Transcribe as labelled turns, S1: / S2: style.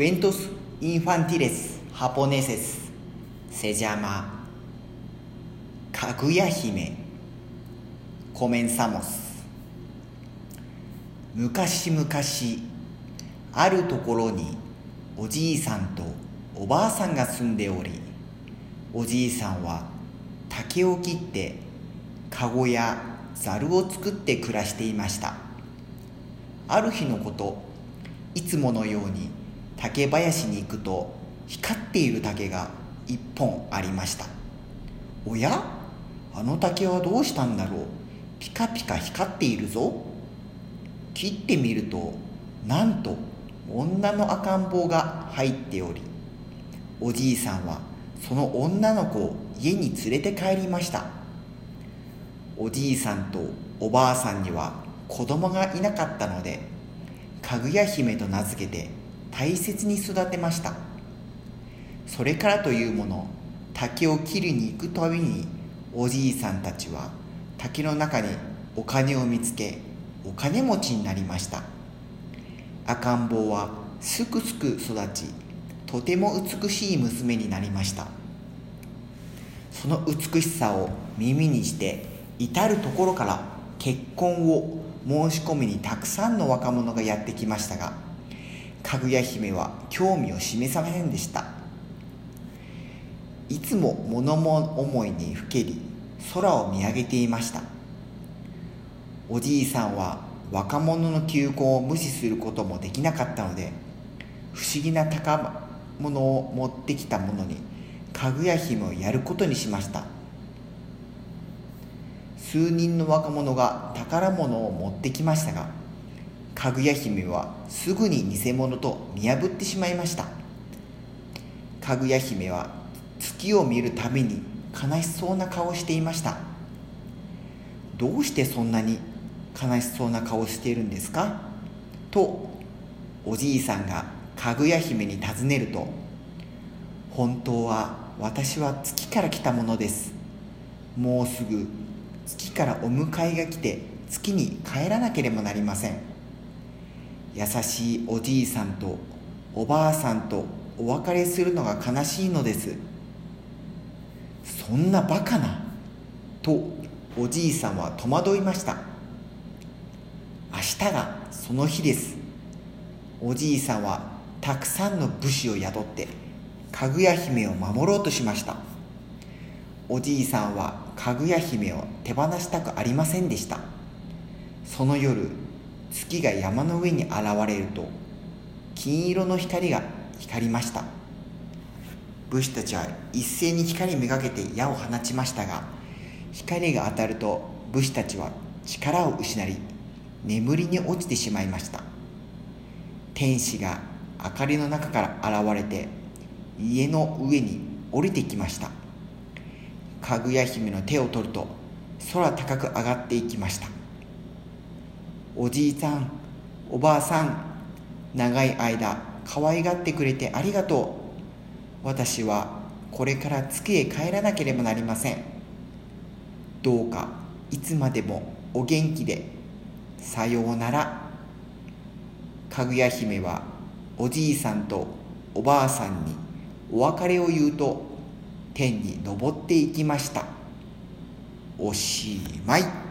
S1: Cuentos infantiles japoneses se llama Kaguya Hime. Comenzamos. 昔々あるところにおじいさんとおばあさんが住んでおりおじいさんは竹を切って籠やざるを作って暮らしていましたある日のこといつものように竹林に行くと光っている竹が一本ありました。おや？あの竹はどうしたんだろう？ピカピカ光っているぞ。切ってみるとなんと女の赤ん坊が入っておりおじいさんはその女の子を家に連れて帰りました。おじいさんとおばあさんには子供がいなかったのでかぐや姫と名付けて大切に育てました。それからというもの竹を切りに行くたびにおじいさんたちは竹の中にお金を見つけお金持ちになりました。赤ん坊はすくすく育ちとても美しい娘になりました。その美しさを耳にして至る所から結婚を申し込みにたくさんの若者がやってきましたがかぐや姫は興味を示さませんでした。いつも物思いにふけり空を見上げていました。おじいさんは若者の求婚を無視することもできなかったので不思議な宝物を持ってきたものにかぐや姫をやることにしました。数人の若者が宝物を持ってきましたがかぐや姫はすぐに偽物と見破ってしまいました。かぐや姫は月を見るたびに悲しそうな顔をしていました。どうしてそんなに悲しそうな顔をしているんですか？とおじいさんがかぐや姫に尋ねると本当は私は月から来たものです。もうすぐ月からお迎えが来て月に帰らなければなりません。優しいおじいさんとおばあさんとお別れするのが悲しいのです。そんなバカなとおじいさんは戸惑いました。明日がその日です。おじいさんはたくさんの武士を雇ってかぐや姫を守ろうとしました。おじいさんはかぐや姫を手放したくありませんでした。その夜月が山の上に現れると金色の光が光りました。武士たちは一斉に光めがけて矢を放ちましたが光が当たると武士たちは力を失い眠りに落ちてしまいました。天使が明かりの中から現れて家の上に降りてきました。かぐや姫の手を取ると空高く上がっていきました。おじいさんおばあさん長い間可愛がってくれてありがとう。私はこれから月へ帰らなければなりません。どうかいつまでもお元気でさようなら。かぐや姫はおじいさんとおばあさんにお別れを言うと天に昇っていきました。おしまい。